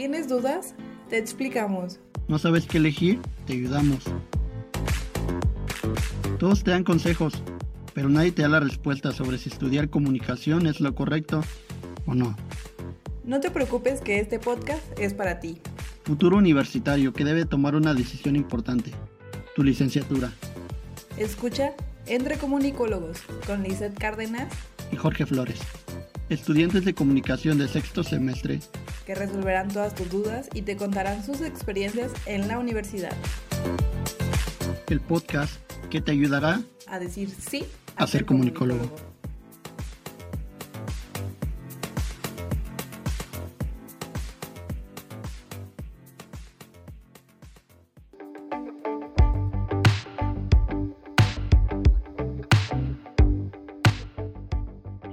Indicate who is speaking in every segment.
Speaker 1: ¿Tienes dudas? Te explicamos.
Speaker 2: ¿No sabes qué elegir? Te ayudamos. Todos te dan consejos, pero nadie te da la respuesta sobre si estudiar comunicación es lo correcto o no.
Speaker 1: No te preocupes que este podcast es para ti.
Speaker 2: Futuro universitario que debe tomar una decisión importante. Tu licenciatura.
Speaker 1: Escucha Entre Comunicólogos con Lizeth Cárdenas
Speaker 2: y Jorge Flores. Estudiantes de comunicación de sexto semestre
Speaker 1: que resolverán todas tus dudas y te contarán sus experiencias en la universidad.
Speaker 2: El podcast que te ayudará
Speaker 1: a decir sí
Speaker 2: a, ser comunicólogo.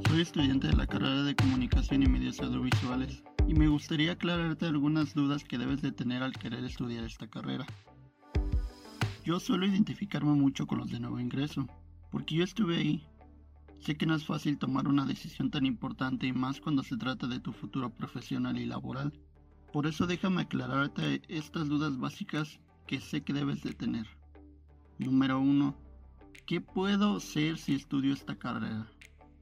Speaker 2: Soy estudiante de la carrera de Comunicación y Medios Audiovisuales y me gustaría aclararte algunas dudas que debes de tener al querer estudiar esta carrera. Yo suelo identificarme mucho con los de nuevo ingreso, porque yo estuve ahí. Sé que no es fácil tomar una decisión tan importante y más cuando se trata de tu futuro profesional y laboral. Por eso déjame aclararte estas dudas básicas que sé que debes de tener. Número 1. ¿Qué puedo ser si estudio esta carrera?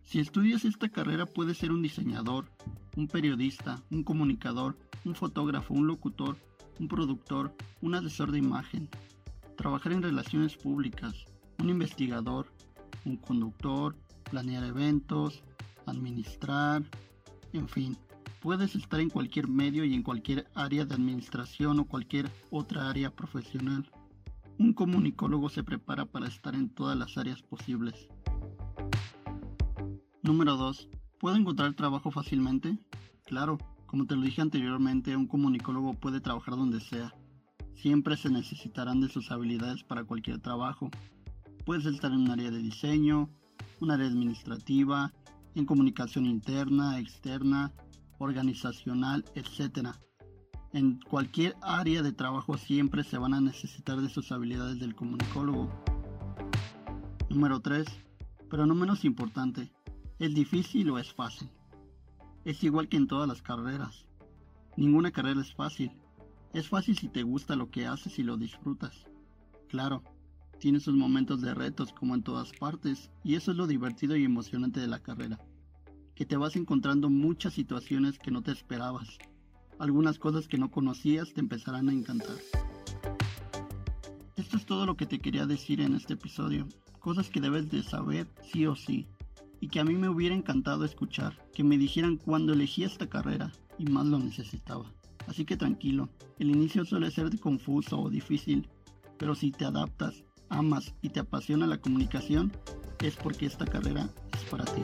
Speaker 2: Si estudias esta carrera puedes ser un diseñador, un periodista, un comunicador, un fotógrafo, un locutor, un productor, un asesor de imagen, trabajar en relaciones públicas, un investigador, un conductor, planear eventos, administrar, en fin, puedes estar en cualquier medio y en cualquier área de administración o cualquier otra área profesional. Un comunicólogo se prepara para estar en todas las áreas posibles. Número 2. ¿Puedo encontrar trabajo fácilmente? Claro, como te lo dije anteriormente, un comunicólogo puede trabajar donde sea. Siempre se necesitarán de sus habilidades para cualquier trabajo. Puedes estar en un área de diseño, un área administrativa, en comunicación interna, externa, organizacional, etc. En cualquier área de trabajo siempre se van a necesitar de sus habilidades del comunicólogo. Número 3. Pero no menos importante, ¿Es difícil o es fácil? Es igual que en todas las carreras. Ninguna carrera es fácil. Es fácil si te gusta lo que haces y lo disfrutas. Claro, tiene sus momentos de retos como en todas partes, y eso es lo divertido y emocionante de la carrera. Que te vas encontrando muchas situaciones que no te esperabas. Algunas cosas que no conocías te empezarán a encantar. Esto es todo lo que te quería decir en este episodio. Cosas que debes de saber sí o sí y que a mí me hubiera encantado escuchar, que me dijeran cuando elegí esta carrera y más lo necesitaba. Así que tranquilo, el inicio suele ser confuso o difícil, pero si te adaptas, amas y te apasiona la comunicación, es porque esta carrera es para ti.